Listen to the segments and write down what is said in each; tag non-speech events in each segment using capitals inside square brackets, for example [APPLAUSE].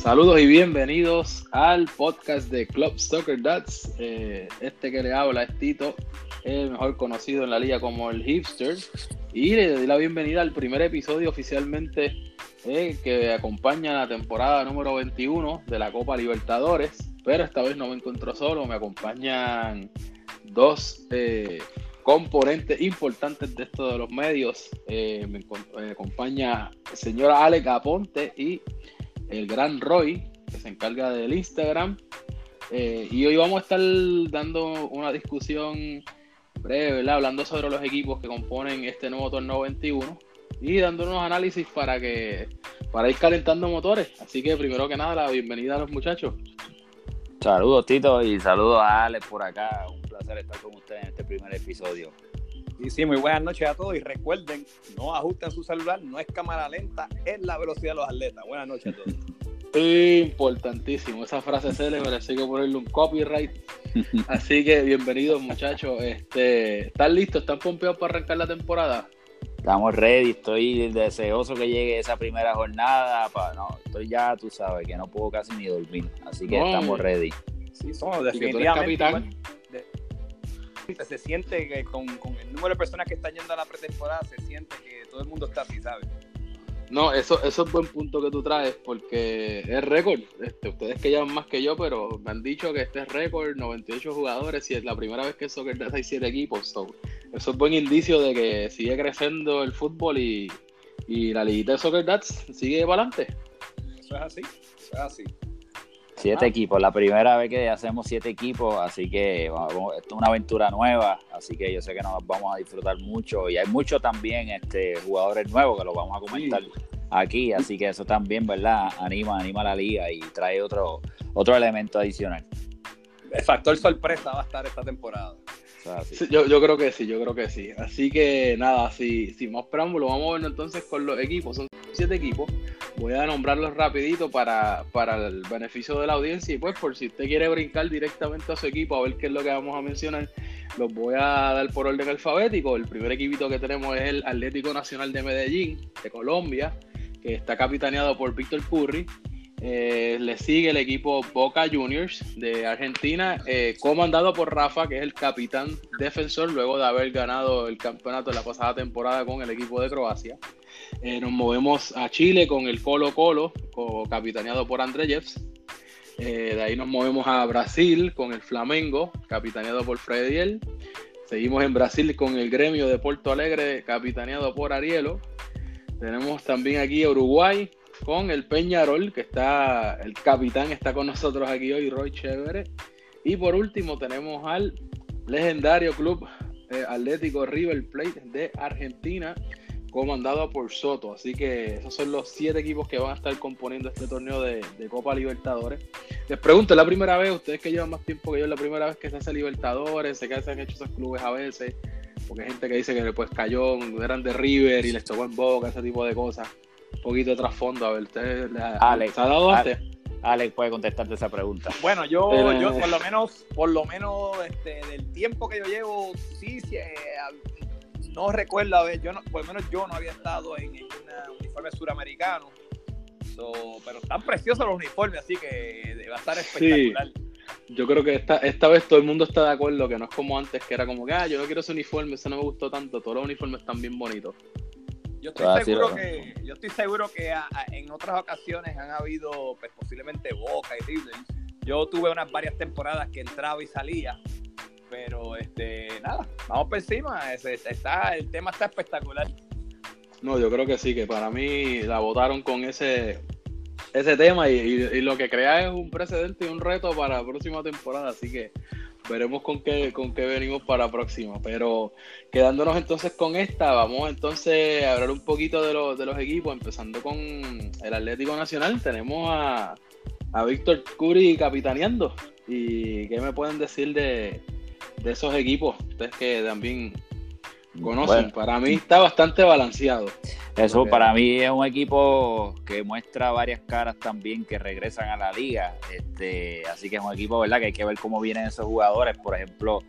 Saludos y bienvenidos al podcast de Club Soccer Dads. Eh, este que le habla es Tito, el mejor conocido en la liga como el Hipster. Y le doy la bienvenida al primer episodio oficialmente eh, que acompaña la temporada número 21 de la Copa Libertadores. Pero esta vez no me encuentro solo, me acompañan dos eh, componentes importantes de esto de los medios. me, me acompaña el señor Alex Aponte y el gran Roy, que se encarga del Instagram. Eh, y hoy vamos a estar dando una discusión breve, ¿verdad? Hablando sobre los equipos que componen este nuevo torneo 21 y dando unos análisis para que para ir calentando motores. Así que primero que nada, la bienvenida a los muchachos. Saludos Tito y saludos a Alex por acá. Un placer estar con ustedes en este primer episodio. Y sí, muy buenas noches a todos y recuerden, no ajusten su celular, no es cámara lenta, es la velocidad de los atletas. Buenas noches a todos. Importantísimo, esa frase célebre, así que ponerle un copyright. [LAUGHS] Así que bienvenidos muchachos. Este, ¿Están listos? ¿Están pompeados para arrancar la temporada? Estamos ready, estoy deseoso que llegue esa primera jornada. Para, no, estoy ya, tú sabes, que no puedo casi ni dormir. Así que estamos ready. Sí, somos definitivamente. Se siente que con, el número de personas que están yendo a la pretemporada, se siente que todo el mundo está así, ¿sabes? No, eso, eso es buen punto que tú traes, porque es récord. Este, ustedes que llevan más que yo, pero me han dicho que este es récord, 98 jugadores, y es la primera vez que Soccer Dats hay 7 equipos. eso es buen indicio de que sigue creciendo el fútbol y, y la liguita de Soccer Dats sigue para adelante. Eso es así, eso es así. Siete equipos, la primera vez que hacemos siete equipos, así que esto es una aventura nueva, así que yo sé que nos vamos a disfrutar mucho y hay muchos también este, jugadores nuevos que los vamos a comentar aquí, así que eso también, ¿verdad? Anima, anima a la liga y trae otro, otro elemento adicional. El factor sorpresa va a estar esta temporada. Yo, yo, creo que sí, yo creo que sí. Así que nada, si, si más preámbulo, vamos a ver entonces con los equipos. Son siete equipos. Voy a nombrarlos rapidito para, para el beneficio de la audiencia y pues por si usted quiere brincar directamente a su equipo a ver qué es lo que vamos a mencionar, los voy a dar por orden alfabético. El primer equipito que tenemos es el Atlético Nacional de Medellín, de Colombia, que está capitaneado por Víctor Curry. Eh, le sigue el equipo Boca Juniors de Argentina, eh, comandado por Rafa, que es el capitán defensor, luego de haber ganado el campeonato de la pasada temporada con el equipo de Croacia. Eh, nos movemos a Chile con el Colo Colo, capitaneado por André Jeffs. de ahí nos movemos a Brasil con el Flamengo, capitaneado por Frediel. Seguimos en Brasil con el gremio de Porto Alegre, capitaneado por Arielo. Tenemos también aquí Uruguay, con el Peñarol, que está, el capitán está con nosotros aquí hoy, Roy Chévere. Y por último tenemos al legendario club eh, Atlético River Plate de Argentina, comandado por Soto. Así que esos son los siete equipos que van a estar componiendo este torneo de, Copa Libertadores. Les pregunto, ¿es la primera vez, ustedes que llevan más tiempo que yo, es la primera vez que se hace Libertadores? Sé que se han hecho esos clubes a veces, porque hay gente que dice que después cayó, eran de River y les tocó en boca, ese tipo de cosas un poquito de trasfondo. A ver, ¿usted Alex, ha dado antes? Alex puede contestarte esa pregunta. Bueno, yo, yo por lo menos, por lo menos este, del tiempo que yo llevo, sí, sí eh, no recuerdo, a ver, yo no, por lo menos yo no había estado en, un uniforme suramericano. pero están preciosos los uniformes, así que va a estar espectacular. Yo creo que esta, esta vez todo el mundo está de acuerdo, que no es como antes, que era como que, ah, yo no quiero ese uniforme, ese no me gustó tanto, todos los uniformes están bien bonitos. Yo estoy, seguro que, yo estoy seguro que en otras ocasiones han habido pues, posiblemente Boca y River. Yo tuve unas varias temporadas que entraba y salía, pero este nada, vamos por encima. está, el tema está espectacular. No, yo creo que sí, que para mí la votaron con ese ese tema y, y, lo que crea es un precedente y un reto para la próxima temporada, así que veremos con qué, con qué venimos para la próxima. Pero quedándonos entonces con esta, vamos entonces a hablar un poquito de, los, de los equipos, empezando con el Atlético Nacional. Tenemos a, a Víctor Curi capitaneando. ¿Y qué me pueden decir de, de esos equipos? Ustedes que también conocen. para mí está bastante balanceado. Eso para mí es un equipo que muestra varias caras también que regresan a la liga. Este, así que es un equipo, ¿verdad? Que hay que ver cómo vienen esos jugadores. Por ejemplo,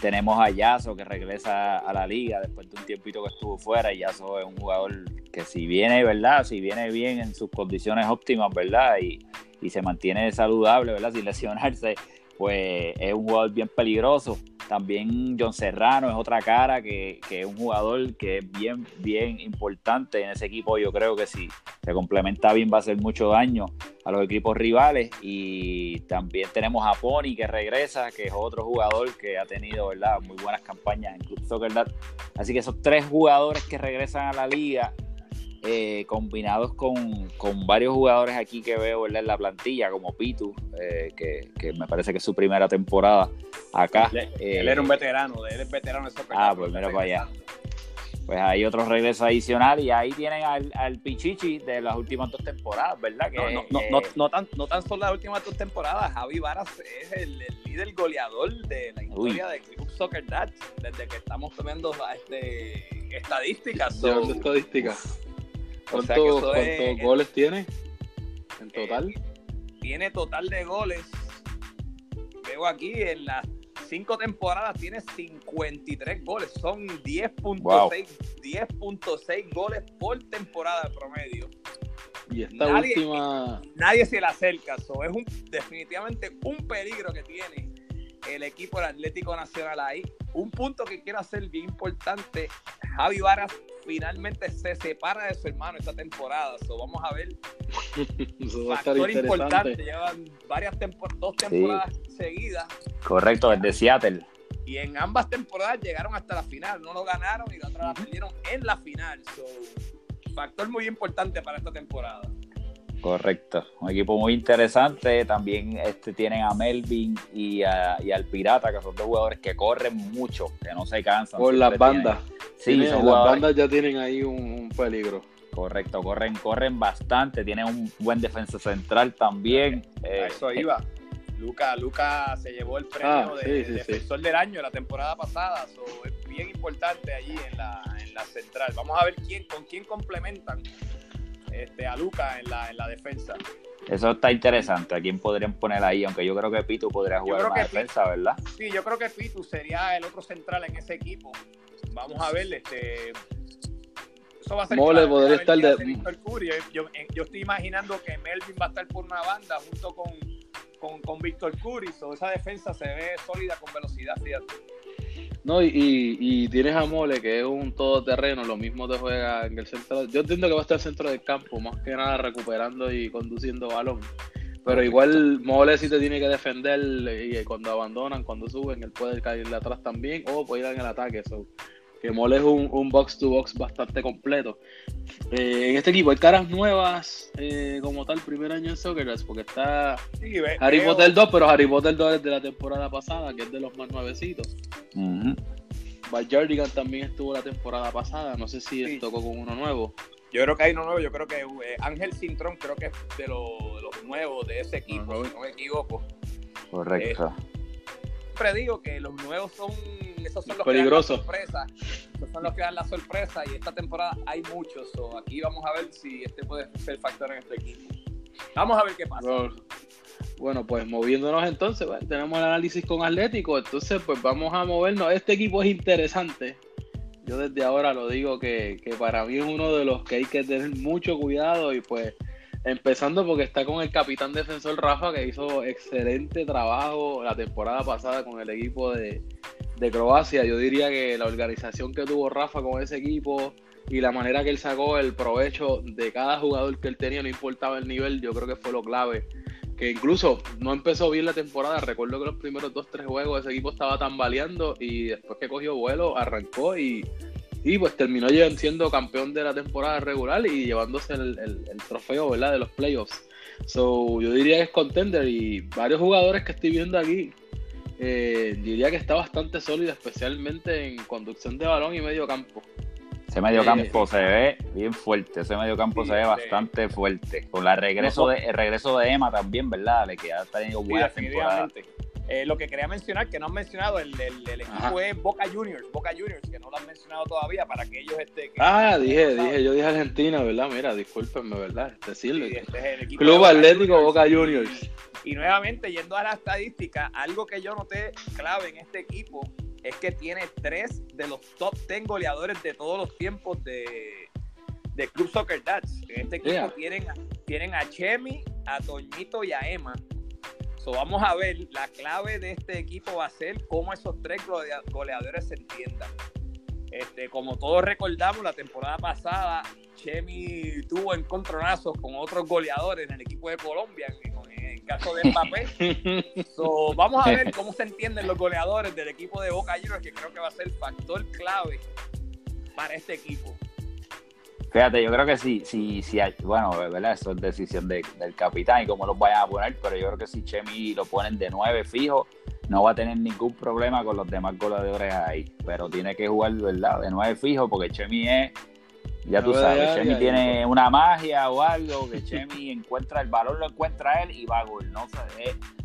tenemos a Yaso que regresa a la liga después de un tiempito que estuvo fuera. Y Yaso es un jugador que si viene, ¿verdad? Si viene bien en sus condiciones óptimas, ¿verdad? Y, y se mantiene saludable, ¿verdad? Sin lesionarse, pues es un jugador bien peligroso. También John Serrano es otra cara que, es un jugador que es bien, bien importante en ese equipo. Yo creo que si se complementa bien va a hacer mucho daño a los equipos rivales. Y también tenemos a Pony que regresa, que es otro jugador que ha tenido ¿verdad? muy buenas campañas en Club Soccer. Así que esos tres jugadores que regresan a la liga eh, combinados con, varios jugadores aquí que veo en la plantilla, como Pitu, eh, que, me parece que es su primera temporada acá. Él, era eh, un veterano, él es veterano de Ah, pues mira para allá. Pues hay otro regreso adicional y ahí tienen al, Pichichi de las últimas dos temporadas, ¿verdad? Que, no, no, no, no, tan, no tan solo las últimas dos temporadas, Javi Varas es el, líder goleador de la historia de Club Soccer Dad, desde que estamos tomando este, estadísticas. estadísticas? ¿Cuántos, goles tiene en total? Eh, tiene total de goles. Veo aquí en las cinco temporadas tiene 53 goles. Son 10.6 10.6 goles por temporada de promedio. Y esta última. Nadie se le acerca. es un, definitivamente un peligro que tiene el equipo del Atlético Nacional ahí. Un punto que quiero hacer bien importante. Javi Varas finalmente se separa de su hermano esta temporada. So, vamos a ver. [LAUGHS] Factor importante. Llevan varias dos temporadas seguidas. Correcto, desde Seattle. Y en ambas temporadas llegaron hasta la final. No lo ganaron y la otra la perdieron en la final. So, factor muy importante para esta temporada. Correcto, un equipo muy interesante. También este, tienen a Melvin y, al Pirata, que son dos jugadores que corren mucho, que no se cansan. Por las bandas. Sí, las bandas ya tienen ahí un, peligro. Correcto, corren, corren bastante. Tienen un buen defensa central también. Eh, eso iba. Luca, Luca se llevó el premio ah, de defensor del año la temporada pasada. es bien importante allí en la, en la central. Vamos a ver quién, con quién complementan este, a Luca en la, en la defensa. Eso está interesante. ¿A quién podrían poner ahí? Aunque yo creo que Pitu podría jugar más defensa, ¿verdad? Sí, yo creo que Pitu sería el otro central en ese equipo. Vamos a ver, este. Eso va a ser. Mole podría estar de. Yo, yo, estoy imaginando que Melvin va a estar por una banda junto con, con, con Víctor Curry. esa defensa se ve sólida con velocidad, fíjate. No, y, y, tienes a Mole, que es un todoterreno, lo mismo te juega en el centro. Yo entiendo que va a estar centro del campo, más que nada recuperando y conduciendo balón. Pero igual Mole sí te tiene que defender y cuando abandonan, cuando suben, él puede caerle atrás también o puede ir en el ataque. So que Mole es un, box to box bastante completo. Eh, en este equipo hay caras nuevas eh, como tal, primer año en Soccer, porque está Harry Potter 2, pero Harry Potter 2 es de la temporada pasada, que es de los más nuevecitos. Uh también estuvo la temporada pasada, no sé si tocó con uno nuevo. Yo creo que hay uno nuevo, yo creo que eh, Ángel Cintrón creo que es de, los nuevos de ese equipo, si no me equivoco. Correcto. Siempre digo que los nuevos son esos son los Peligroso. que dan la sorpresa. Esos son los que dan la sorpresa y esta temporada hay muchos. aquí vamos a ver si este puede ser factor en este equipo. Vamos a ver qué pasa. Bueno, pues moviéndonos entonces, pues, tenemos el análisis con Atlético, entonces pues vamos a movernos. Este equipo es interesante. Yo desde ahora lo digo que, que para mí es uno de los que hay que tener mucho cuidado y pues empezando porque está con el capitán defensor Rafa que hizo excelente trabajo la temporada pasada con el equipo de, de Croacia. Yo diría que la organización que tuvo Rafa con ese equipo y la manera que él sacó el provecho de cada jugador que él tenía, no importaba el nivel, yo creo que fue lo clave. Que incluso no empezó bien la temporada. Recuerdo que los primeros dos, tres juegos ese equipo estaba tambaleando y después que cogió vuelo, arrancó y, y pues terminó siendo campeón de la temporada regular y llevándose el, el trofeo ¿verdad? de los playoffs. So, yo diría que es contender y varios jugadores que estoy viendo aquí eh, diría que está bastante sólida, especialmente en conducción de balón y medio campo. Ese medio eh, campo se ve bien fuerte, ese medio campo se ve bastante fuerte. Con la regreso de, el regreso de Emma también, ¿verdad? Le queda tenido buena temporada. Eh, lo que quería mencionar, que no han mencionado, el, el, equipo es Boca Juniors, Boca Juniors, que no lo han mencionado todavía para que ellos estén. Ah, dije, dije, yo dije Argentina, ¿verdad? Mira, discúlpenme, ¿verdad? Decirle. Este Club Atlético Boca Juniors. Y nuevamente, yendo a la estadística, algo que yo noté clave en este equipo es que tiene tres de los top 10 goleadores de todos los tiempos de, de Club Soccer Dads. En este equipo tienen, tienen a Chemi, a Toñito y a Emma. So, vamos a ver, la clave de este equipo va a ser cómo esos tres goleadores se entiendan. Este, como todos recordamos, la temporada pasada, Chemi tuvo encontronazos con otros goleadores en el equipo de Colombia, en, el caso de Mbappé. [LAUGHS] so, vamos a ver cómo se entienden los goleadores del equipo de Boca Juniors, que creo que va a ser factor clave para este equipo. Fíjate, yo creo que sí, sí, sí hay, bueno, ¿verdad? Eso es decisión del capitán y cómo los vayan a poner, pero yo creo que si Chemi lo ponen de nueve fijo, no va a tener ningún problema con los demás goleadores ahí. Pero tiene que jugar, ¿verdad? De nueve fijo, porque Chemi es, ya tú sabes, Chemi tiene una magia o algo, que Chemi encuentra el balón, lo encuentra él y va a gol. No,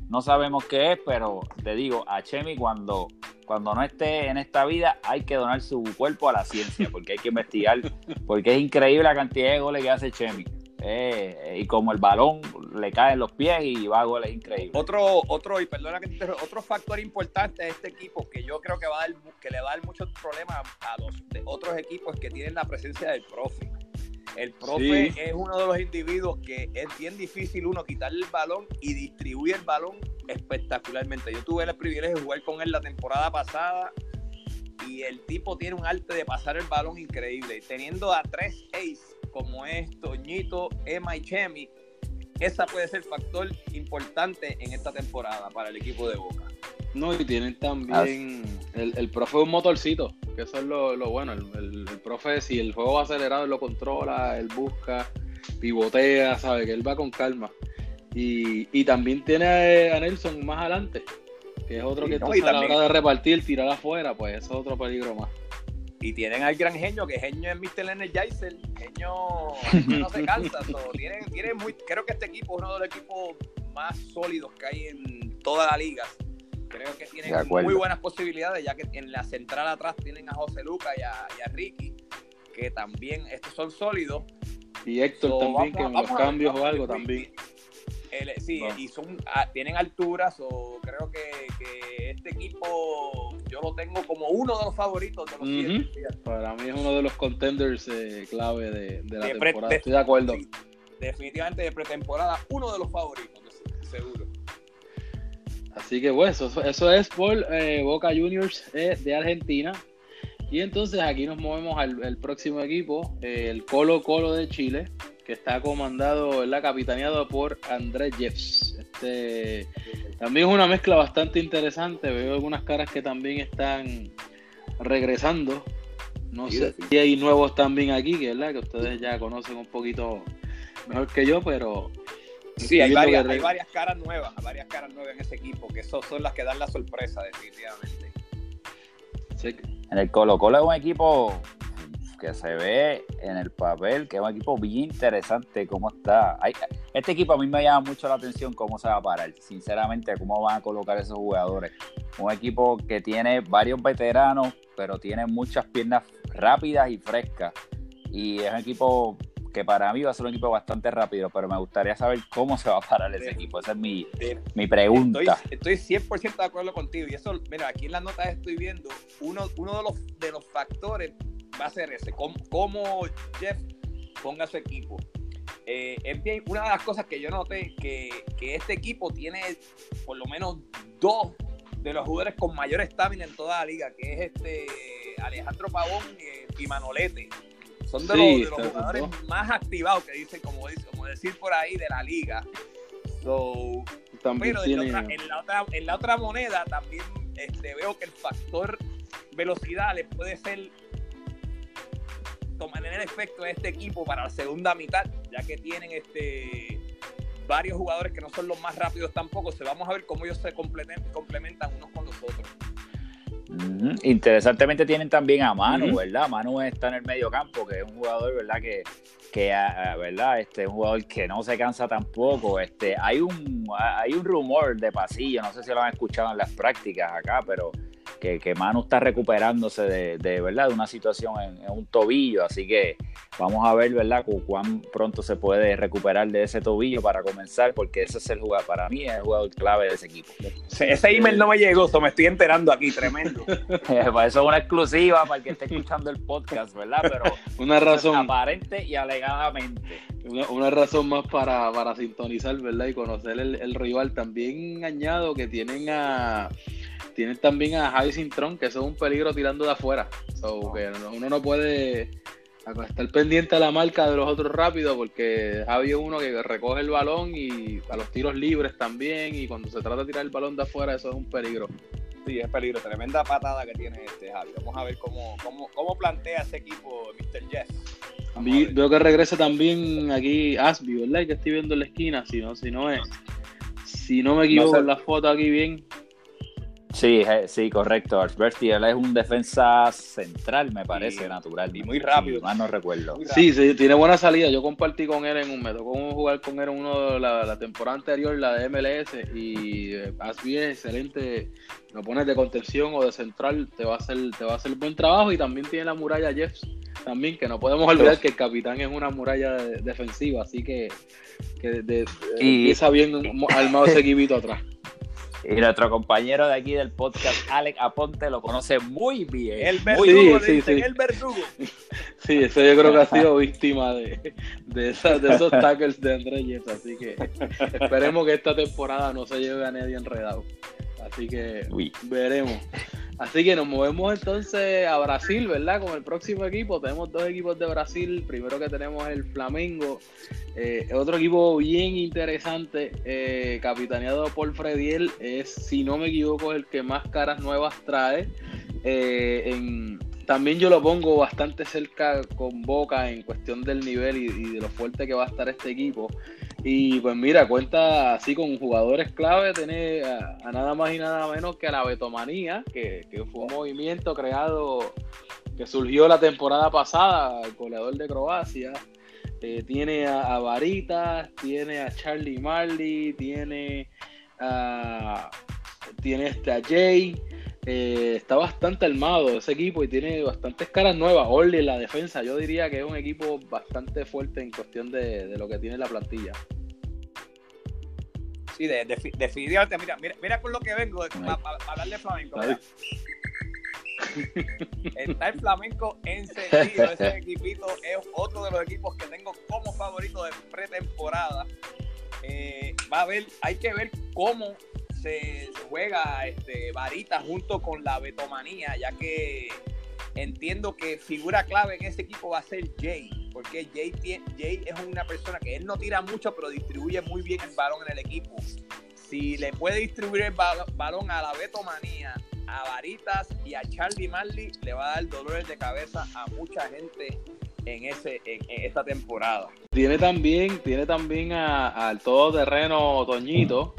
no sabemos qué es, pero te digo, a Chemi cuando cuando no esté en esta vida, hay que donar su cuerpo a la ciencia, porque hay que investigar, porque es increíble la cantidad de goles que hace Chemi. Eh, y como el balón le cae en los pies y va a goles increíbles. Otro, otro, y perdona que te otro factor importante de este equipo que yo creo que va a dar, que le va a dar muchos problemas a los otros equipos que tienen la presencia del profe. El profe es uno de los individuos que es bien difícil uno quitarle el balón y distribuir el balón espectacularmente. Yo tuve el privilegio de jugar con él la temporada pasada y el tipo tiene un arte de pasar el balón increíble. Teniendo a tres ace como es Toñito, Emma y Chemi, esa puede ser factor importante en esta temporada para el equipo de Boca. No, y tienen también el, el profe un motorcito, eso es lo, bueno. El, el, profe, si el juego va acelerado, él lo controla, él busca, pivotea, sabe que él va con calma. Y, y también tiene a Nelson más adelante, que es otro que a la hora de repartir, tirar afuera, pues eso es otro peligro más. Y tienen al gran genio, que genio es Mr. Energizer, genio, no se cansa. tienen, muy, creo que este equipo es uno de los equipos más sólidos que hay en toda la liga. Creo que tienen muy buenas posibilidades, ya que en la central atrás tienen a José Luca y a, Ricky, que también estos son sólidos. Y Héctor también, que en los cambios o algo también sí, y son, ah, tienen alturas, o creo que, este equipo yo lo tengo como uno de los favoritos de los Para mí es uno de los contenders eh, clave de, la temporada. Estoy de acuerdo. definitivamente de pretemporada, uno de los favoritos, seguro. Así que bueno, eso, eso es por eh, Boca Juniors eh, de Argentina. Y entonces aquí nos movemos al próximo equipo, el Colo Colo de Chile que está comandado, la capitaneado por Andrés Jeffs. Este, también es una mezcla bastante interesante. Veo algunas caras que también están regresando. No sé si hay nuevos también aquí, que, ¿verdad? que ustedes ya conocen un poquito mejor que yo, pero Sí, hay varias, hay varias, caras nuevas, varias caras nuevas en ese equipo, que son las que dan la sorpresa, definitivamente. En el Colo Colo es un equipo que se ve en el papel, que es un equipo bien interesante cómo está. este equipo a mí me llama mucho la atención cómo se va a parar, sinceramente, cómo van a colocar esos jugadores. Un equipo que tiene varios veteranos, pero tiene muchas piernas rápidas y frescas. Y es un equipo que para mí va a ser un equipo bastante rápido, pero me gustaría saber cómo se va a parar ese equipo. Esa es mi, mi pregunta. Estoy, 100% de acuerdo contigo. Y eso, mira, aquí en las notas estoy viendo uno, uno de, los, de los factores va a ser ese, cómo, Jeff ponga su equipo. Eh, una de las cosas que yo noté que, que este equipo tiene por lo menos dos de los jugadores con mayor estamina en toda la liga, que es este Alejandro Pavón y, Manolete. Son de, los, jugadores más activados que dicen, como, como decir por ahí, de la liga. pero en, la otra, en, la otra, moneda también este, veo que el factor velocidad le puede ser tomar en el efecto de este equipo para la segunda mitad, ya que tienen este varios jugadores que no son los más rápidos tampoco. Se vamos a ver cómo ellos se complementan unos con los otros. Interesantemente tienen también a Manu, ¿verdad? Manu está en el medio campo, que es un jugador, ¿verdad? Que, que ah, ah, ¿verdad? Este, un jugador que no se cansa tampoco. Este, hay un, hay un rumor de pasillo, no sé si lo han escuchado en las prácticas acá, pero que, que Manu está recuperándose de, de, ¿verdad? de una situación en, un tobillo, así que vamos a ver ¿verdad? cuán pronto se puede recuperar de ese tobillo para comenzar, porque ese es el jugador, para mí es el jugador clave de ese equipo. ese email no me llegó, eso me estoy enterando aquí, tremendo. [LAUGHS] eso es una exclusiva para el que esté escuchando el podcast, ¿verdad? Pero [LAUGHS] una razón aparente y alegadamente. Una, razón más para, para, sintonizar, ¿verdad? Y conocer el, el rival. También añado que tienen a tienen también a Javi Sintron, que eso es un peligro tirando de afuera. que uno no puede estar pendiente a la marca de los otros rápidos, porque Javi es uno que recoge el balón y a los tiros libres también. Y cuando se trata de tirar el balón de afuera, eso es un peligro. Sí, es peligro. Tremenda patada que tiene este Javi. Vamos a ver cómo, cómo, plantea ese equipo Mr. Jeff. Veo que regresa también aquí Asby, ¿verdad? Que estoy viendo en la esquina, si no, si no es. Si no me equivoco en la foto aquí bien, Sí, sí, correcto. Alberti, él es un defensa central, me parece, natural. Y muy rápido. más no recuerdo. Sí, sí, tiene buena salida. Yo compartí con él en un, me tocó jugar con él en uno de la, temporada anterior, la de MLS, y eh, Asby es excelente. Lo pones de contención o de central, te va a hacer, te va a hacer buen trabajo. Y también tiene la muralla Jeffs, también, que no podemos olvidar que el capitán es una muralla defensiva, así que, que de, empieza bien armado ese equipito atrás. Y nuestro compañero de aquí del podcast, Alex Aponte, lo conoce muy bien. El verdugo, sí, sí, el verdugo. Sí, eso yo creo que ha sido víctima de, de, esos tackles de Andrés así que esperemos que esta temporada no se lleve a nadie enredado. Así que veremos. Así que nos movemos entonces a Brasil, ¿verdad? Con el próximo equipo. Tenemos dos equipos de Brasil. Primero que tenemos el Flamengo. Eh, otro equipo bien interesante, eh, capitaneado por Frediel. Es, si no me equivoco, el que más caras nuevas trae. Eh, también yo lo pongo bastante cerca con Boca en cuestión del nivel y de lo fuerte que va a estar este equipo. Y pues mira, cuenta así con jugadores clave, tiene a, nada más y nada menos que a la Betomanía, que, fue un movimiento creado, que surgió la temporada pasada, el goleador de Croacia. Eh, tiene a, Varitas, tiene a Charlie Marley, tiene a, tiene este a Jay. Eh, está bastante armado ese equipo y tiene bastantes caras nuevas. Orly en la defensa, yo diría que es un equipo bastante fuerte en cuestión de, lo que tiene la plantilla. Sí, definitivamente, mira, mira, mira con lo que vengo para hablar de flamenco. Está el flamenco encendido, ese [LAUGHS] equipito es otro de los equipos que tengo como favorito de pretemporada. Eh, va a ver, hay que ver cómo se juega este, Varita junto con la Betomanía, ya que entiendo que figura clave en ese equipo va a ser Jay, porque Jay, Jay es una persona que él no tira mucho, pero distribuye muy bien el balón en el equipo. Si le puede distribuir el balón a la Betomanía, a Varitas y a Charlie Marley, le va a dar dolores de cabeza a mucha gente en ese en, esta temporada. Tiene también, tiene también al todoterreno Toñito,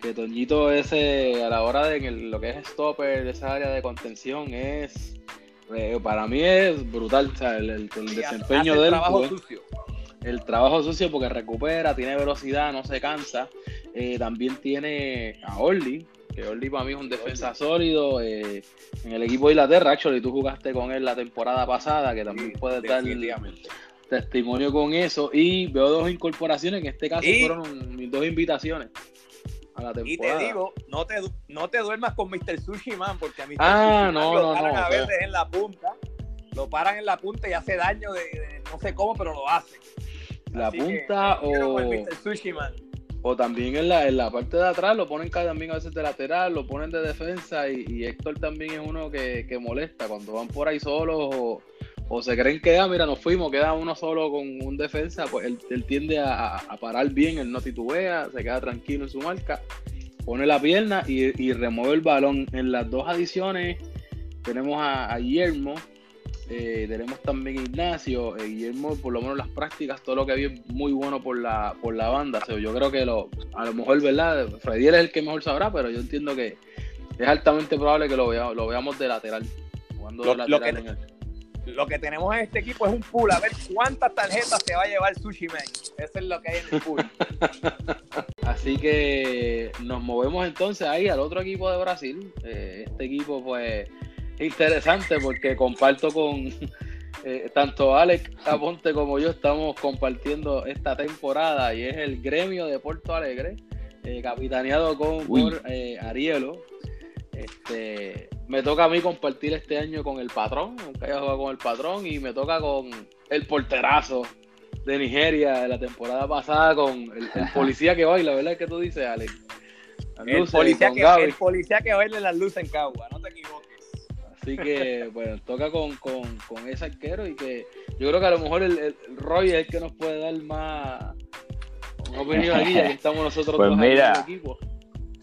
que Toñito ese a la hora de lo que es stopper, esa área de contención es eh, para mí es brutal, el, desempeño del trabajo sucio. El trabajo sucio porque recupera, tiene velocidad, no se cansa. Eh, también tiene a Orly, que Orly para mí es un defensa sólido. Eh, en el equipo de Inglaterra, actually, tú jugaste con él la temporada pasada, que también puede dar testimonio con eso. Y veo dos incorporaciones, en este caso fueron mis dos invitaciones. Y te digo, no te, no te duermas con Mr. Sushi Man, porque a Mr. Ah, Sushi no, lo paran a veces en la punta, lo paran en la punta y hace daño de, no sé cómo, pero lo hace. La punta o... O también en la, en la parte de atrás lo ponen también a veces de lateral, lo ponen de defensa y, Héctor también es uno que, que molesta cuando van por ahí solos o, o se creen que, ah, mira, nos fuimos, queda uno solo con un defensa, pues él, tiende a, parar bien, él no titubea, se queda tranquilo en su marca, pone la pierna y, remueve el balón. En las dos adiciones tenemos a, Guillermo, eh, tenemos también a Ignacio, eh, Guillermo, por lo menos las prácticas, todo lo que había muy bueno por la, por la banda. yo creo que lo, a lo mejor, ¿verdad? Freddy es el que mejor sabrá, pero yo entiendo que es altamente probable que lo, veamos, lo veamos de lateral. Jugando de lateral en el lo que tenemos en este equipo es un pool. A ver cuántas tarjetas se va a llevar Sushi Man. Eso es lo que hay en el pool. [LAUGHS] Así que nos movemos entonces ahí al otro equipo de Brasil. Eh, este equipo, pues, interesante porque comparto con [LAUGHS] eh, tanto Alex Aponte como yo estamos compartiendo esta temporada y es el gremio de Puerto Alegre, eh, capitaneado con por, Arielo. Este, me toca a mí compartir este año con el patrón, nunca he jugado con el patrón, y me toca con el porterazo de Nigeria de la temporada pasada, con el, [LAUGHS] policía que baila, ¿verdad? que tú dices, Alex? El policía, que, el policía, que, baila las luces en Cagua, no te equivoques. Así que, bueno, toca con, ese arquero y que yo creo que a lo mejor el, Roy es el que nos puede dar más opinión aquí, ya que estamos nosotros pues mira, en el equipo.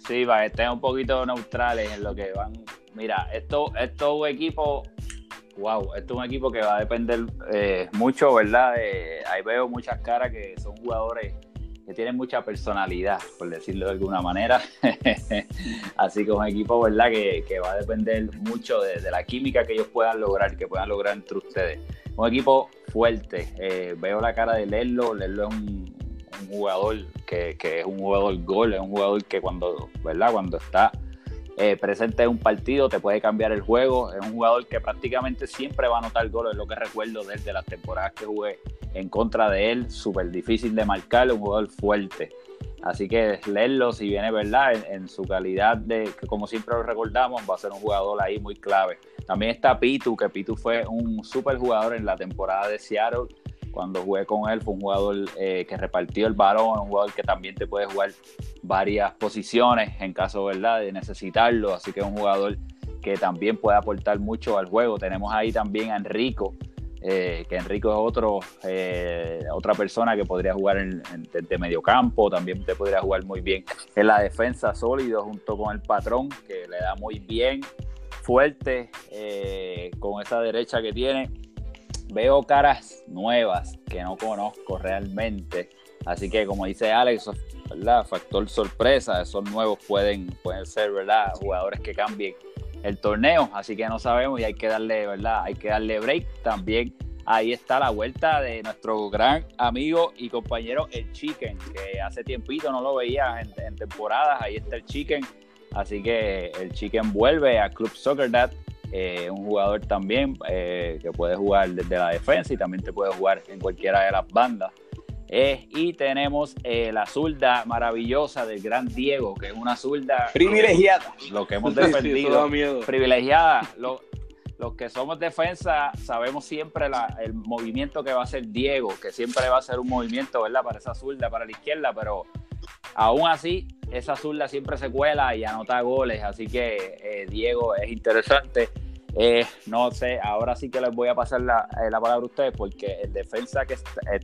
Sí, va, que estén un poquito neutrales en lo que van. Mira, esto, esto es un equipo, wow, esto es un equipo que va a depender eh, mucho, ¿verdad? ahí veo muchas caras que son jugadores que tienen mucha personalidad, por decirlo de alguna manera. [LAUGHS] Así que es un equipo, ¿verdad? Que, va a depender mucho de, la química que ellos puedan lograr, que puedan lograr entre ustedes. Un equipo fuerte. Eh, veo la cara de Lerlo. Lerlo es un, un jugador que, es un jugador gol, es un jugador que cuando, ¿verdad? Cuando está eh, presente en un partido te puede cambiar el juego, es un jugador que prácticamente siempre va a anotar goles, es lo que recuerdo desde las temporadas que jugué en contra de él, súper difícil de marcar, un jugador fuerte. Así que leerlo, si viene verdad, en, su calidad de, que como siempre lo recordamos, va a ser un jugador ahí muy clave. También está Pitu, que Pitu fue un super jugador en la temporada de Seattle cuando jugué con él fue un jugador eh, que repartió el balón, un jugador que también te puede jugar varias posiciones en caso de necesitarlo, así que es un jugador que también puede aportar mucho al juego. Tenemos ahí también a Enrico, eh, que Enrico es otro, eh, otra persona que podría jugar en, de, medio campo, también te podría jugar muy bien en la defensa sólido junto con el patrón, que le da muy bien, fuerte, con esa derecha que tiene veo caras nuevas que no conozco realmente. Así que como dice Alex, ¿verdad? Factor sorpresa, esos nuevos pueden, pueden ser, ¿verdad? Jugadores que cambien el torneo, así que no sabemos y hay que darle, ¿verdad? Hay que darle break también. Ahí está la vuelta de nuestro gran amigo y compañero el Chicken, que hace tiempito no lo veía en, en temporadas. Ahí está el Chicken. Así que el Chicken vuelve a Club Soccer Dad eh, un jugador también eh, que puede jugar desde la defensa y también te puede jugar en cualquiera de las bandas. Eh, y tenemos la zurda maravillosa del gran Diego, que es una zurda privilegiada. Lo que hemos defendido, privilegiada. los que somos defensa sabemos siempre el movimiento que va a hacer Diego, que siempre va a ser un movimiento, ¿verdad? Para esa zurda, para la izquierda, pero aún así esa zurda siempre se cuela y anota goles, así que eh, Diego es interesante. Eh, no sé, ahora sí que les voy a pasar la, eh, palabra a ustedes porque el defensa que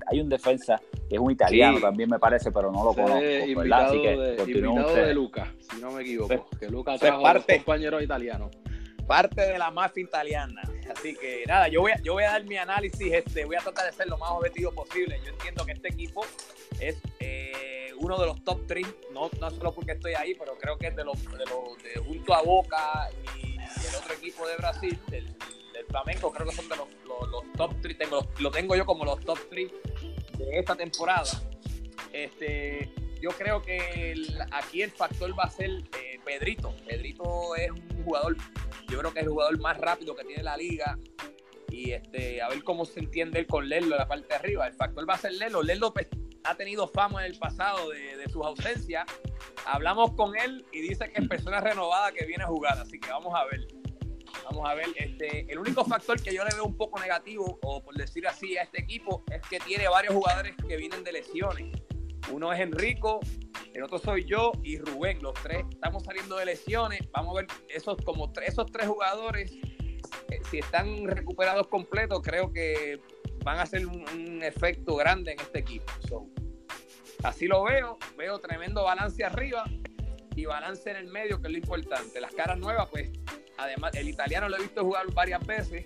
hay un defensa que es un italiano también me parece, pero no lo conozco, ¿verdad? Así que de, de Luca, si no me equivoco, que Luca trajo parte, a los compañeros italianos. Parte de la mafia italiana. Así que nada, yo voy a, yo voy a dar mi análisis, este, voy a tratar de ser lo más objetivo posible. Yo entiendo que este equipo es uno de los top 3, no, no solo porque estoy ahí, pero creo que es de los, de, los, de junto a Boca y, el otro equipo de Brasil, del, del, Flamengo, creo que son de los, los, top 3, tengo, lo tengo yo como los top 3 de esta temporada. Este, yo creo que aquí el factor va a ser eh, Pedrito. Pedrito es un jugador, yo creo que es el jugador más rápido que tiene la liga. Y este, a ver cómo se entiende él con Lelo en la parte de arriba. El factor va a ser Lelo. Lelo pues, ha tenido fama en el pasado de, sus ausencias. Hablamos con él y dice que es persona renovada que viene a jugar, así que vamos a ver. Vamos a ver, este, el único factor que yo le veo un poco negativo, o por decir así, a este equipo, es que tiene varios jugadores que vienen de lesiones. Uno es Enrico, el otro soy yo y Rubén. Los tres estamos saliendo de lesiones. Vamos a ver esos como esos tres jugadores, eh, si están recuperados completos, creo que van a hacer un, efecto grande en este equipo. así lo veo, veo tremendo balance arriba y balance en el medio, que es lo importante. Las caras nuevas, pues, además, el italiano lo he visto jugar varias veces,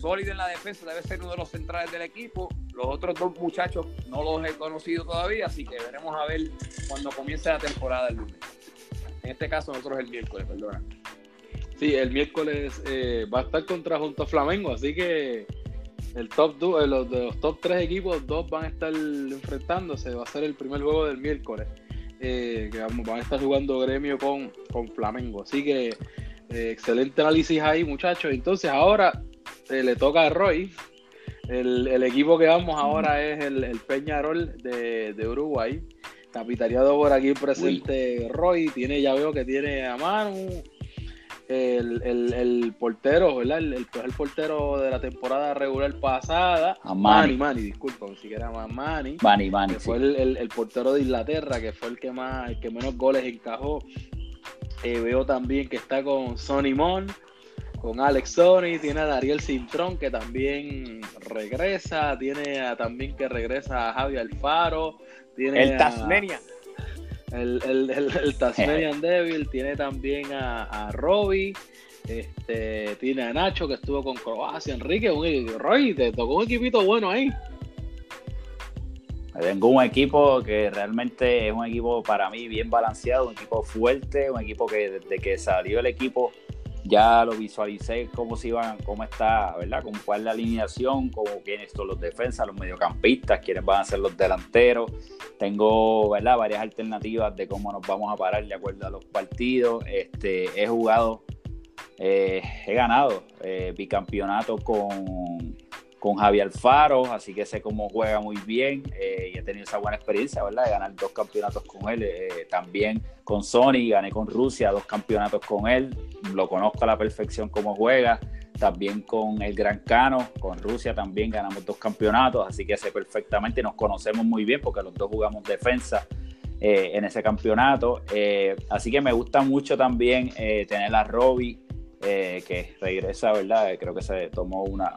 sólido en la defensa, debe ser uno de los centrales del equipo. Los otros dos muchachos no los he conocido todavía, así que veremos a ver cuando comience la temporada el lunes. En este caso, nosotros el miércoles, perdona. Sí, el miércoles eh, va a estar contra Junto a Flamengo, así que el top eh, los, de los top tres equipos, dos van a estar enfrentándose. Va a ser el primer juego del miércoles. Eh, que van a estar jugando gremio con, con Flamengo. Así que excelente análisis ahí, muchachos. Entonces ahora le toca a Roy. El, equipo que vamos ahora es el, el Peñarol de, de Uruguay capitaneado por aquí presente Roy, tiene, ya veo que tiene a Manu, el, el, portero, ¿verdad? El, el, portero de la temporada regular pasada, a Manny, Manny, disculpa, ni siquiera más Manny, Manny, Manny, que fue el, portero de Inglaterra, que fue el que más, el que menos goles encajó. Eh, veo también que está con Sonny Mon, con Alex Sony, tiene a Dariel Cintrón que también regresa, tiene a, también que regresa a Javi Alfaro, el Tasmania. El, el, Tasmanian [LAUGHS] Devil tiene también a, a Robbie. Este, tiene a Nacho que estuvo con Croacia, Enrique, un, Roy, te tocó un equipito bueno ahí. Tengo un equipo que realmente es un equipo para mí bien balanceado, un equipo fuerte, un equipo que desde que salió el equipo ya lo visualicé cómo se iban, cómo está, ¿verdad? Cómo cuál es la alineación, cómo vienen estos los defensas, los mediocampistas, quiénes van a ser los delanteros. Tengo, ¿verdad? Varias alternativas de cómo nos vamos a parar de acuerdo a los partidos. Este, he jugado, eh, he ganado eh, bicampeonato con con Javier Alfaro, así que sé cómo juega muy bien eh, y he tenido esa buena experiencia, ¿verdad? De ganar dos campeonatos con él, eh, también con Sony, gané con Rusia dos campeonatos con él, lo conozco a la perfección cómo juega, también con el Gran Cano, con Rusia también ganamos dos campeonatos, así que sé perfectamente, nos conocemos muy bien porque los dos jugamos defensa. Eh, en ese campeonato, así que me gusta mucho también tener a Robbie eh, que regresa, ¿verdad? Eh, creo que se tomó una,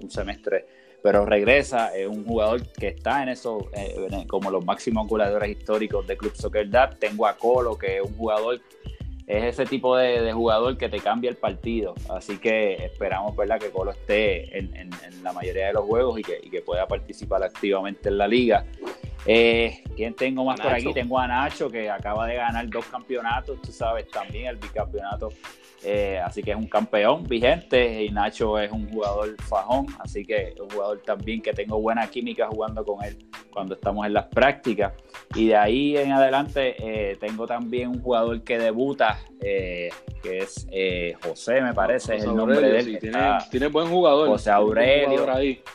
un semestre, pero regresa, es un jugador que está en eso, eh, como los máximos goleadores históricos de Club Soccer Dad. Tengo a Colo, que es un jugador, es ese tipo de, jugador que te cambia el partido. Así que esperamos, ¿verdad?, que Colo esté en, la mayoría de los juegos y que, y que pueda participar activamente en la liga. Eh, ¿Quién tengo más por aquí? Tengo a Nacho, que acaba de ganar dos campeonatos, tú sabes, también el bicampeonato. Eh, así que es un campeón vigente y Nacho es un jugador fajón, así que un jugador también que tengo buena química jugando con él cuando estamos en las prácticas. Y de ahí en adelante eh, tengo también un jugador que debuta, eh, que es José, me parece, es el nombre de él. tiene, buen jugador. José Aurelio.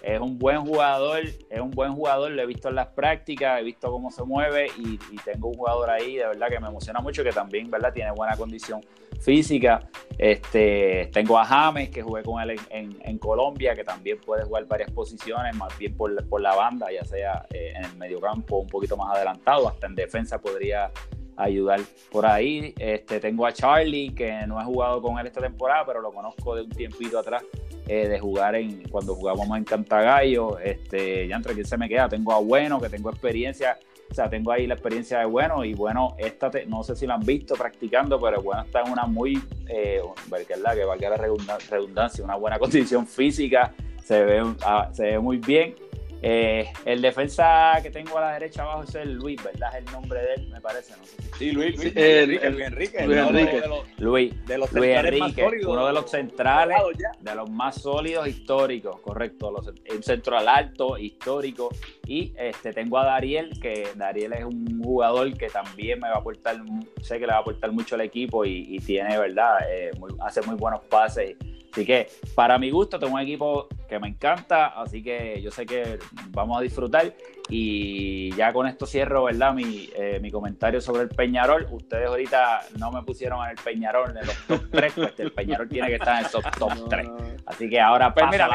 Es un buen jugador, es un buen jugador, lo he visto en las prácticas he visto cómo se mueve y, tengo un jugador ahí de verdad que me emociona mucho, que también verdad tiene buena condición física. Este, tengo a James, que jugué con él en, Colombia, que también puede jugar varias posiciones, más bien por, la banda, ya sea eh, en el mediocampo un poquito más adelantado, hasta en defensa podría ayudar por ahí. Este, tengo a Charlie, que no he jugado con él esta temporada, pero lo conozco de un tiempito atrás eh, de jugar en cuando jugábamos en Cantagallo. Este, ya entre quién se me queda, tengo a Bueno, que tengo experiencia, o sea, tengo ahí la experiencia de Bueno y Bueno, esta no sé si la han visto practicando, pero Bueno está en una muy, eh, ¿verdad? que valga la redundancia, una buena [LAUGHS] condición física, se ve, ah, se ve muy bien eh, el defensa que tengo a la derecha abajo es el Luis, ¿verdad? Es el nombre de él, me parece. No sé Sí, Luis, Luis, Enrique, Luis Enrique. Luis Enrique. Luis, de los Enrique, uno de los centrales, de los más sólidos históricos, correcto. Los, un central alto, histórico. Y este tengo a Dariel, que Dariel es un jugador que también me va a aportar, sé que le va a aportar mucho al equipo y, tiene, ¿verdad? Eh, hace muy buenos pases Así que para mi gusto tengo un equipo que me encanta, así que yo sé que vamos a disfrutar y ya con esto cierro, ¿verdad? Mi, eh, mi comentario sobre el Peñarol. Ustedes ahorita no me pusieron en el Peñarol en los top 3, pues el Peñarol tiene que estar en el top, top 3. Así que ahora pues mira,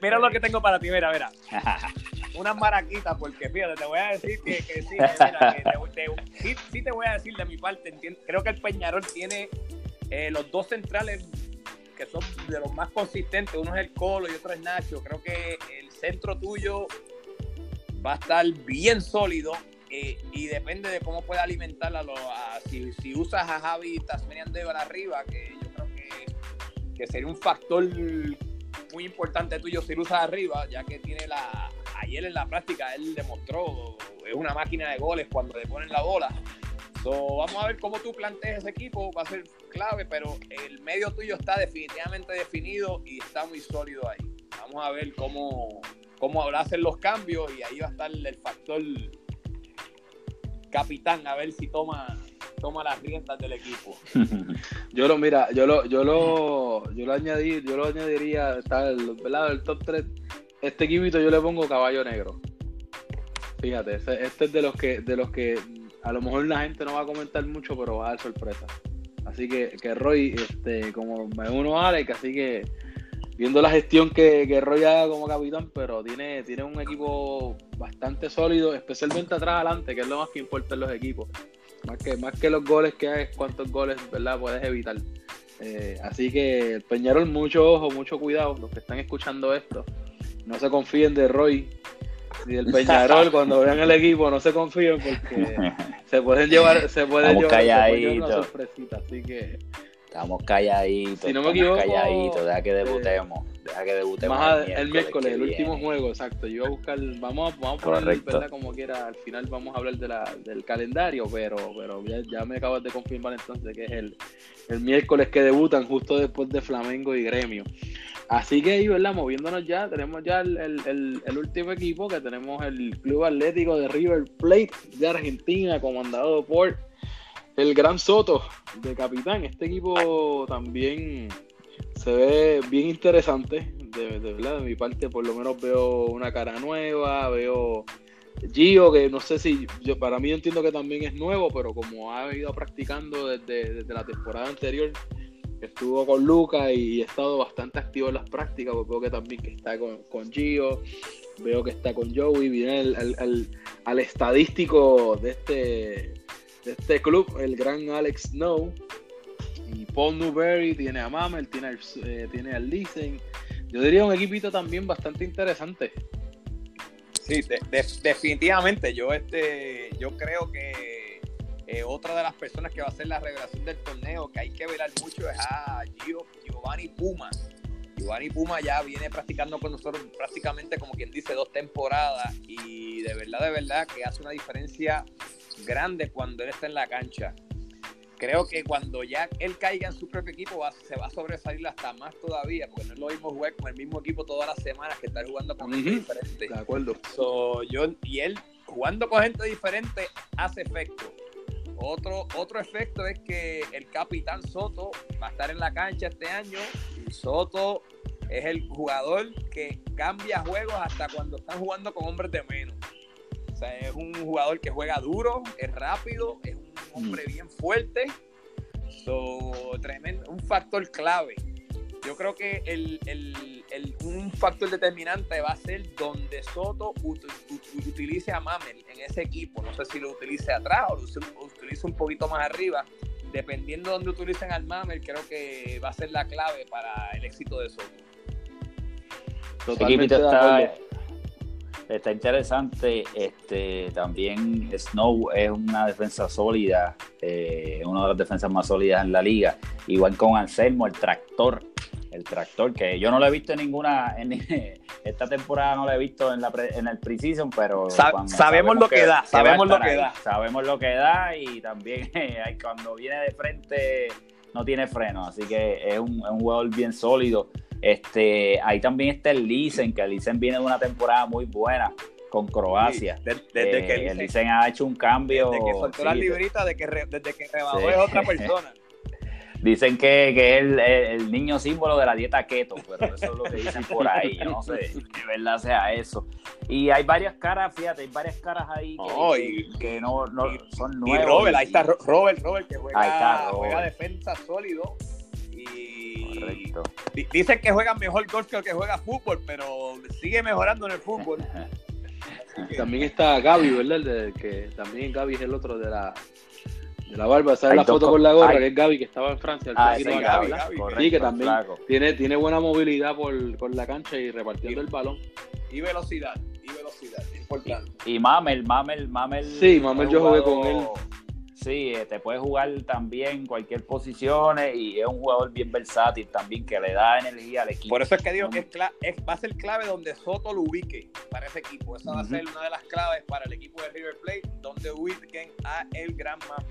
mira, lo que tengo para ti, mira, mira. [LAUGHS] Una maraquita, porque fíjate, te voy a decir que, que sí, [LAUGHS] mira, que sí, te voy a decir de mi parte, creo que el Peñarol tiene eh, los dos centrales que son de los más consistentes. Uno es el Colo y otro es Nacho. Creo que el centro tuyo va a estar bien sólido eh, y depende de cómo pueda alimentarla. si, usas a Javi Tasmanian Devil arriba, que yo creo que, que, sería un factor muy importante tuyo si lo usas arriba, ya que tiene la. Ayer en la práctica él demostró, es una máquina de goles cuando le ponen la bola. Vamos a ver cómo tú planteas ese equipo, va a ser clave, pero el medio tuyo está definitivamente definido y está muy sólido ahí. Vamos a ver cómo, cómo hacen los cambios y ahí va a estar el factor capitán, a ver si toma toma las riendas del equipo. [LAUGHS] yo lo mira, yo lo yo lo yo lo añadí, yo lo añadiría está el, top 3 este equipito yo le pongo caballo negro. Fíjate, este es de los que de los que a lo mejor la gente no va a comentar mucho, pero va a dar sorpresa. Así que, que Roy, este, como me uno a Alex, así que viendo la gestión que, que Roy haga como capitán, pero tiene, tiene un equipo bastante sólido, especialmente atrás adelante, que es lo más que importa en los equipos. Más que, más que los goles que hay, cuántos goles ¿verdad? puedes evitar. Eh, así que Peñarol, mucho ojo, mucho cuidado, los que están escuchando esto. No se confíen de Roy y del Peñarol [LAUGHS] cuando vean el equipo, no se confíen porque [LAUGHS] se pueden llevar, se pueden llevar, una sorpresita, así que estamos calladitos, si no me equivoco, calladitos, deja que debutemos, deja que debutemos el, miércoles, el, último juego, exacto. Yo a buscar, vamos, vamos a poner verdad como quiera, al final vamos a hablar de la, del calendario, pero, pero ya, me acabas de confirmar entonces que es el, el miércoles que debutan justo después de Flamengo y Gremio. Así que ahí, ¿verdad? Moviéndonos ya, tenemos ya el, último equipo, que tenemos el Club Atlético de River Plate de Argentina, comandado por el Gran Soto de capitán. Este equipo también se ve bien interesante, de, verdad, de mi parte por lo menos veo una cara nueva, veo Gio, que no sé si, yo para mí entiendo que también es nuevo, pero como ha ido practicando desde, desde la temporada anterior, estuvo con Luca y, he estado bastante activo en las prácticas, porque veo que también que está con, con Gio, veo que está con Joey, viene el, al estadístico de este, de este club, el gran Alex Snow, y Paul Newberry tiene a Mamel, tiene, eh, tiene al Lisen. Yo diría un equipito también bastante interesante. Sí, definitivamente. Yo este, yo creo que eh, otra de las personas que va a ser la revelación del torneo, que hay que velar mucho, es a Giovanni Puma. Giovanni Puma ya viene practicando con nosotros prácticamente como quien dice dos temporadas y de verdad, de verdad que hace una diferencia grande cuando él está en la cancha. Creo que cuando ya él caiga en su propio equipo se va a sobresalir hasta más todavía, porque no es lo mismo jugar con el mismo equipo todas las semanas que estar jugando con gente diferente. De acuerdo. yo, y él jugando con gente diferente hace efecto. Otro, otro efecto es que el capitán Soto va a estar en la cancha este año y Soto es el jugador que cambia juegos hasta cuando están jugando con hombres de menos. O sea, es un jugador que juega duro, es rápido, es un hombre mm. bien fuerte. tremendo, un factor clave. Yo creo que el, un factor determinante va a ser donde Soto utilice a Mamel en ese equipo. No sé si lo utilice atrás o lo utilice un poquito más arriba. Dependiendo de donde utilicen al Mamel, creo que va a ser la clave para el éxito de Soto. Totalmente está, está interesante. Este, también Snow es una defensa sólida, eh, una de las defensas más sólidas en la liga. Igual con Anselmo, el tractor el tractor, que yo no lo he visto en ninguna, en, [LAUGHS] esta temporada no lo he visto en, la en el preseason, pero sabemos, lo que, da, sabemos lo que da. Sabemos lo que da y también [LAUGHS] cuando viene de frente no tiene freno, así que es un, es un jugador bien sólido. Este, ahí también está el Lisen, que el Lisen viene de una temporada muy buena con Croacia. desde, que eh, el Lisen ha hecho un cambio. Desde que soltó la librita, de que desde que rebajó es otra [LAUGHS] persona. Dicen que, que es el, niño símbolo de la dieta keto, pero eso es lo que dicen por ahí. Yo no sé de verdad sea eso. Y hay varias caras, fíjate, hay varias caras ahí que, no, no son nuevas. Y Robert, ahí está Robert, Robert, que juega, juega defensa sólido. Y Correcto. dicen que juega mejor golf que el que juega fútbol, pero sigue mejorando en el fútbol. [LAUGHS] También está Gaby, ¿verdad? que también Gaby es el otro de la de la barba, ¿sabes la foto con la gorra? Que es Gaby, que estaba en Francia. Ah, sí, Gaby, sí, que también tiene, tiene buena movilidad por, por la cancha y repartiendo el balón. Y velocidad, y velocidad, importante. Y, Mamel, Mamel, Mamel. Sí, Mamel yo jugué con él. Sí, eh, te puede jugar también cualquier posición y es un jugador bien versátil también que le da energía al equipo. Por eso es que digo que es va a ser clave donde Soto lo ubique para ese equipo. Esa va a ser una de las claves para el equipo de River Plate, donde ubiquen a el gran más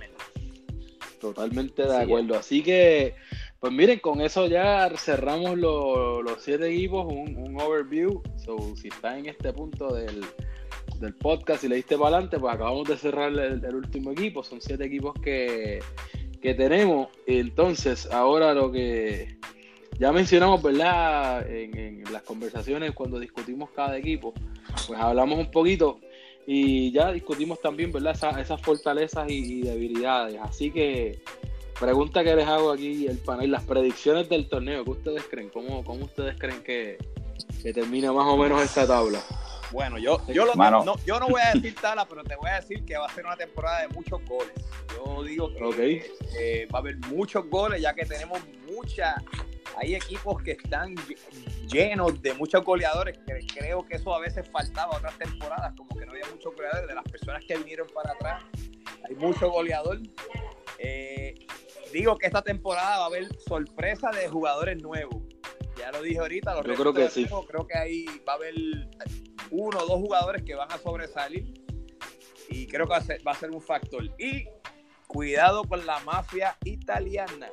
Totalmente de acuerdo. Así que, pues miren, con eso ya cerramos los siete equipos, un, un overview. So, si está en este punto del del podcast y le diste para adelante, pues acabamos de cerrar el, último equipo. Son siete equipos que, que tenemos. Entonces, ahora lo que ya mencionamos, ¿verdad? En, las conversaciones cuando discutimos cada equipo, pues hablamos un poquito y ya discutimos también, ¿verdad? esas fortalezas y, debilidades. Así que, pregunta que les hago aquí el panel, las predicciones del torneo, ¿qué ustedes creen? ¿Cómo, cómo ustedes creen que, que termina más o menos esta tabla? Bueno, yo, yo, no, yo no voy a decir tala, pero te voy a decir que va a ser una temporada de muchos goles. Yo digo que eh, va a haber muchos goles, ya que tenemos mucha. Hay equipos que están llenos de muchos goleadores, que creo que eso a veces faltaba otras temporadas, como que no había muchos goleadores de las personas que vinieron para atrás. Hay mucho goleador. Eh, digo que esta temporada va a haber sorpresa de jugadores nuevos. Ya lo dije ahorita, los Yo creo que sí. creo que ahí va a haber uno o dos jugadores que van a sobresalir y creo que va a ser, un factor. Y cuidado con la mafia italiana.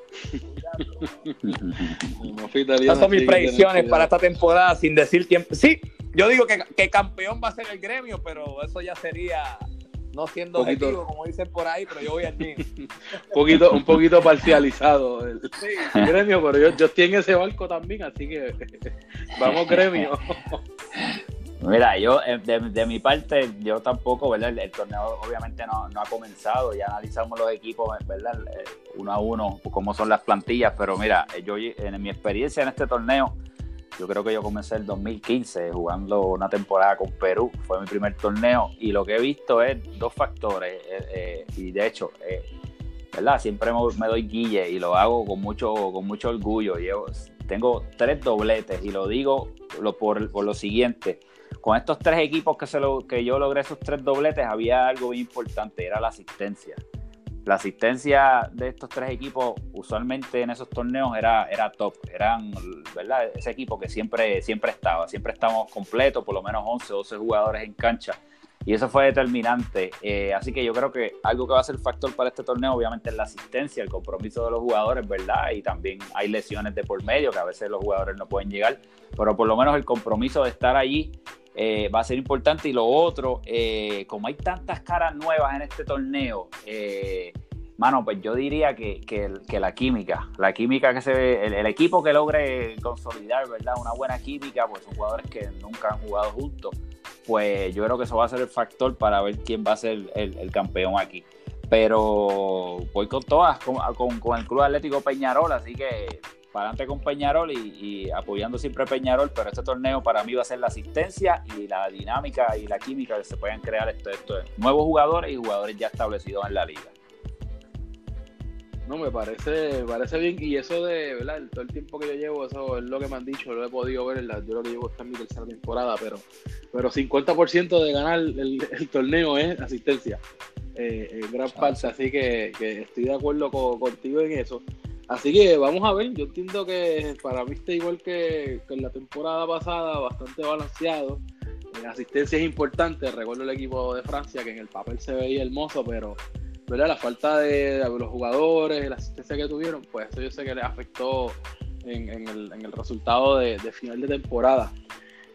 Esas son mis predicciones para esta temporada sin decir tiempo. Sí, yo digo que, que, campeón va a ser el gremio, pero eso ya sería no siendo objetivo, como dicen por ahí, pero yo voy al un [LAUGHS] poquito, un poquito parcializado el, gremio, pero yo, yo estoy en ese barco también, así que [LAUGHS] vamos gremio. [LAUGHS] Mira, yo eh, de, mi parte, yo tampoco, ¿verdad? El, torneo obviamente no, ha comenzado, ya analizamos los equipos, ¿verdad? Eh, uno a uno, cómo son las plantillas, pero mira, yo en mi experiencia en este torneo, yo creo que yo comencé el 2015 jugando una temporada con Perú, fue mi primer torneo, y lo que he visto es dos factores, eh, y de hecho, ¿verdad? Siempre me, doy guille y lo hago con mucho, con mucho orgullo. Tengo tres dobletes y lo digo lo, por, por lo siguiente con estos tres equipos que, se lo, que yo logré esos tres dobletes, había algo muy importante, era la asistencia. La asistencia de estos tres equipos, usualmente en esos torneos, era, era top. Eran, ¿verdad? Ese equipo que siempre, siempre estaba. Siempre estábamos completos, por lo menos 11, 12 jugadores en cancha. Y eso fue determinante. Eh, así que yo creo que algo que va a ser factor para este torneo, obviamente, es la asistencia, el compromiso de los jugadores, ¿verdad? Y también hay lesiones de por medio, que a veces los jugadores no pueden llegar. Pero por lo menos el compromiso de estar allí eh, va a ser importante. Y lo otro, eh, como hay tantas caras nuevas en este torneo, eh, mano, pues yo diría que, que, la química, la química que se ve, el, equipo que logre consolidar, ¿verdad? Una buena química, pues son jugadores que nunca han jugado juntos. Pues yo creo que eso va a ser el factor para ver quién va a ser el, campeón aquí. Pero voy con todas, con, con, con el Club Atlético Peñarol, así que para adelante con Peñarol y, apoyando siempre a Peñarol, pero este torneo para mí va a ser la asistencia y la dinámica y la química que se pueden crear estos nuevos jugadores y jugadores ya establecidos en la liga. No, me parece, parece bien. Y eso de, ¿verdad? todo el tiempo que yo llevo, eso es lo que me han dicho, lo he podido ver. yo lo que llevo esta en mi tercera temporada, pero, pero 50% de ganar el, torneo es asistencia. Eh, en gran parte, así que, estoy de acuerdo contigo en eso. Así que vamos a ver, yo entiendo que para mí está igual que, en la temporada pasada, bastante balanceado. La asistencia es importante, recuerdo el equipo de Francia que en el papel se veía hermoso, pero ¿verdad? la falta de, los jugadores, la asistencia que tuvieron, pues eso yo sé que les afectó en, el, resultado de, final de temporada.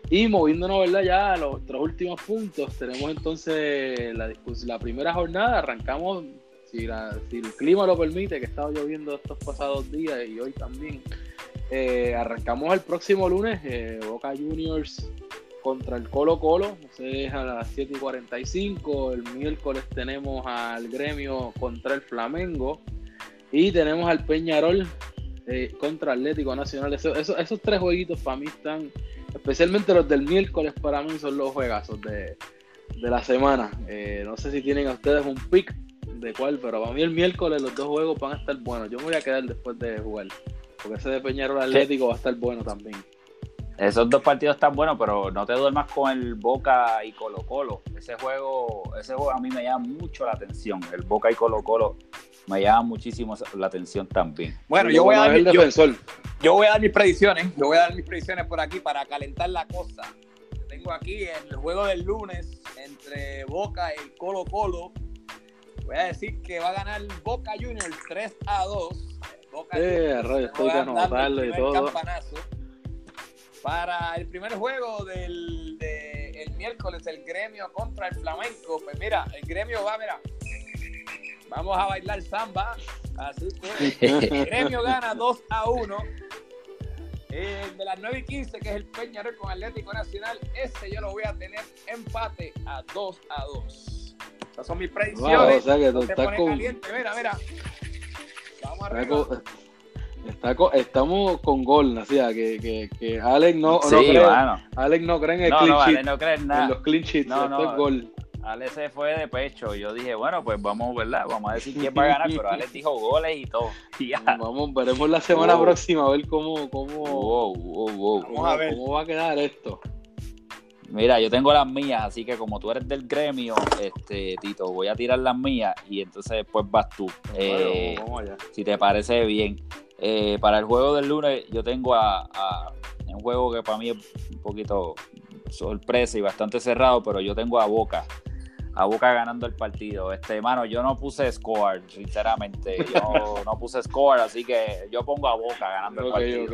Y moviéndonos ¿verdad? ya a los tres últimos puntos, tenemos entonces la, la primera jornada, arrancamos si, el clima lo permite, que ha estado lloviendo estos pasados días y hoy también, eh, arrancamos el próximo lunes, eh, Boca Juniors contra el Colo Colo, es a las 7 y 45, el miércoles tenemos al gremio contra el Flamengo y tenemos al Peñarol eh, contra Atlético Nacional. esos tres jueguitos para mí están, especialmente los del miércoles, para mí son los juegazos de, de la semana. no sé si tienen a ustedes un pick de cuál, pero para mí el miércoles los dos juegos van a estar buenos. Yo me voy a quedar después de jugar, porque ese de Peñarol Atlético va a estar bueno también. Esos dos partidos están buenos, pero no te duermas con el Boca y Colo Colo. Ese juego, ese juego a mí me llama mucho la atención. El Boca y Colo Colo me llama muchísimo la atención también. Bueno, yo voy, a dar, mi, yo, yo voy a dar mis predicciones. Yo voy a dar mis predicciones por aquí para calentar la cosa. Tengo aquí el juego del lunes entre Boca y Colo Colo. Voy a decir que va a ganar Boca Juniors 3 a 2. Boca eh, Juniors, estoy anotarlo y todo. Campanazo. Para el primer juego del de, el miércoles, el gremio contra el flamenco. Pues mira, el gremio va, mira, vamos a bailar samba. Así que [LAUGHS] el gremio gana 2 a 1. El de las 9 y 15, que es el Peñarol con Atlético Nacional, ese yo lo voy a tener empate a 2 a 2. Son mis predicciones. o sea que tú estás con... caliente. Mira, mira. Vamos arriba estamos con gol, o sea, que, que, que Alex no, no cree, Alex no cree en el no, clean no, sheet, no cree en, nada. en los clean sheets, no, no, es gol. Alex se fue de pecho. Yo dije, bueno, pues vamos, ¿verdad? Vamos a decir quién va a ganar, pero Alex dijo goles y todo. Vamos, veremos la semana próxima a ver cómo, cómo, wow, wow, vamos a ver. cómo va a quedar esto. Mira, yo tengo las mías, así que como tú eres del gremio, este Tito, voy a tirar las mías y entonces después vas tú. Eh, vamos allá. Si te parece bien. Eh, para el juego del lunes yo tengo a, un juego que para mí es un poquito sorpresa y bastante cerrado, pero yo tengo a Boca. A Boca ganando el partido. Este, mano, yo no puse score, sinceramente. Yo [LAUGHS] no puse score, así que yo pongo a Boca ganando el partido.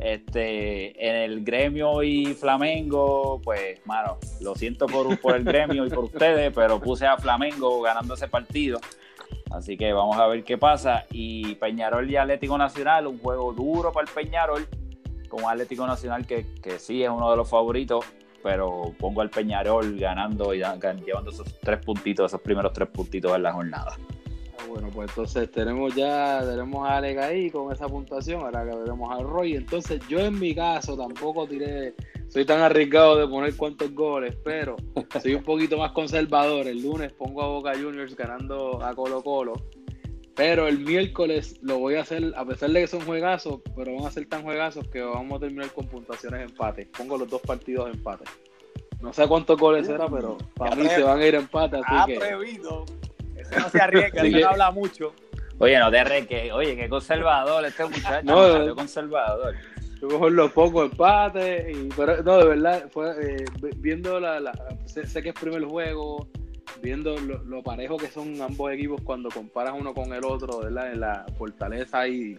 Este, en el gremio y Flamengo, pues, mano, lo siento por, por el gremio y por ustedes, pero puse a Flamengo ganando ese partido. Así que vamos a ver qué pasa. Y Peñarol y Atlético Nacional, un juego duro para el Peñarol, con Atlético Nacional que, que sí es uno de los favoritos, pero pongo al Peñarol ganando y llevando esos tres puntitos, esos primeros tres puntitos en la jornada. Ah, bueno, pues entonces tenemos ya, tenemos a Alex ahí con esa puntuación, ahora que veremos a Roy. Entonces yo en mi caso tampoco tiré soy tan arriesgado de poner cuántos goles, pero soy un poquito más conservador. El lunes pongo a Boca Juniors ganando a Colo Colo. Pero el miércoles lo voy a hacer, a pesar de que son juegazos, pero van a ser tan juegazos que vamos a terminar con puntuaciones empate. Pongo los dos partidos empate. No sé cuántos goles será, pero para mí se van a ir empate. Así atrevido. No se arriesga, ese no habla mucho. Oye, no te arriesgues. Oye, qué conservador este muchacho. No, qué conservador. Mejor los pocos empates, y, pero no, de verdad, fue eh, viendo la, la sé, que es primer juego, viendo lo, parejo que son ambos equipos cuando comparas uno con el otro, ¿verdad? En la fortaleza y,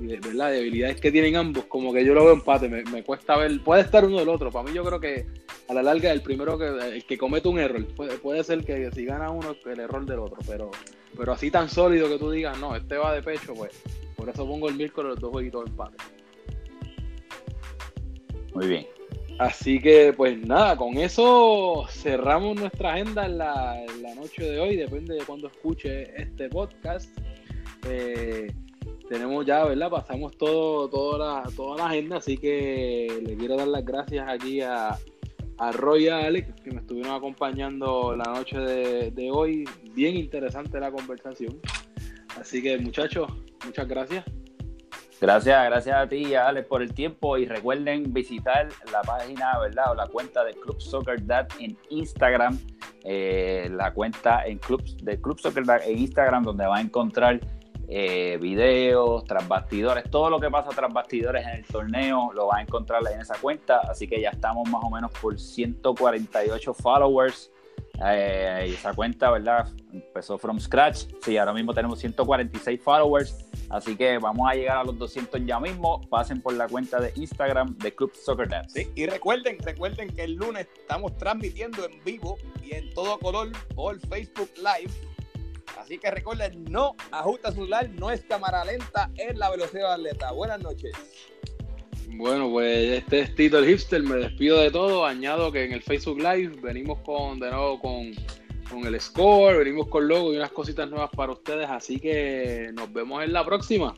y ¿verdad? debilidades que tienen ambos, como que yo lo veo empate, me, me, cuesta ver, puede estar uno del otro, para mí yo creo que a la larga el primero que, el que comete un error, puede, puede ser que si gana uno el error del otro, pero, pero así tan sólido que tú digas, no, este va de pecho, pues por eso pongo el miércoles los dos jueguitos empate. Muy bien. Así que, pues nada, con eso cerramos nuestra agenda en la, noche de hoy, depende de cuándo escuche este podcast. Eh, tenemos ya, ¿verdad? Pasamos todo, toda, la, toda la agenda, así que le quiero dar las gracias aquí a, a Roy y a Alex que me estuvieron acompañando la noche de, de hoy. Bien interesante la conversación. Así que, muchachos, muchas gracias. Gracias, gracias a ti, Alex, por el tiempo y recuerden visitar la página, ¿verdad? O la cuenta de Club Soccer Dad en Instagram, eh, la cuenta en Club, de Club Soccer Dad en Instagram, donde va a encontrar eh, videos, tras bastidores, todo lo que pasa tras bastidores en el torneo lo va a encontrar en esa cuenta, así que ya estamos más o menos por 148 followers. Eh, esa cuenta, ¿verdad? Empezó from scratch. Sí, ahora mismo tenemos 146 followers. Así que vamos a llegar a los 200 ya mismo. Pasen por la cuenta de Instagram de Club Soccer Dance. Sí, y recuerden, recuerden que el lunes estamos transmitiendo en vivo y en todo color por Facebook Live. Así que recuerden, no ajusta su celular, no es cámara lenta, es la velocidad de atleta. Buenas noches. Bueno, pues este es Tito el Hipster, me despido de todo, añado que en el Facebook Live venimos con de nuevo con, con el score, venimos con logo y unas cositas nuevas para ustedes, así que nos vemos en la próxima.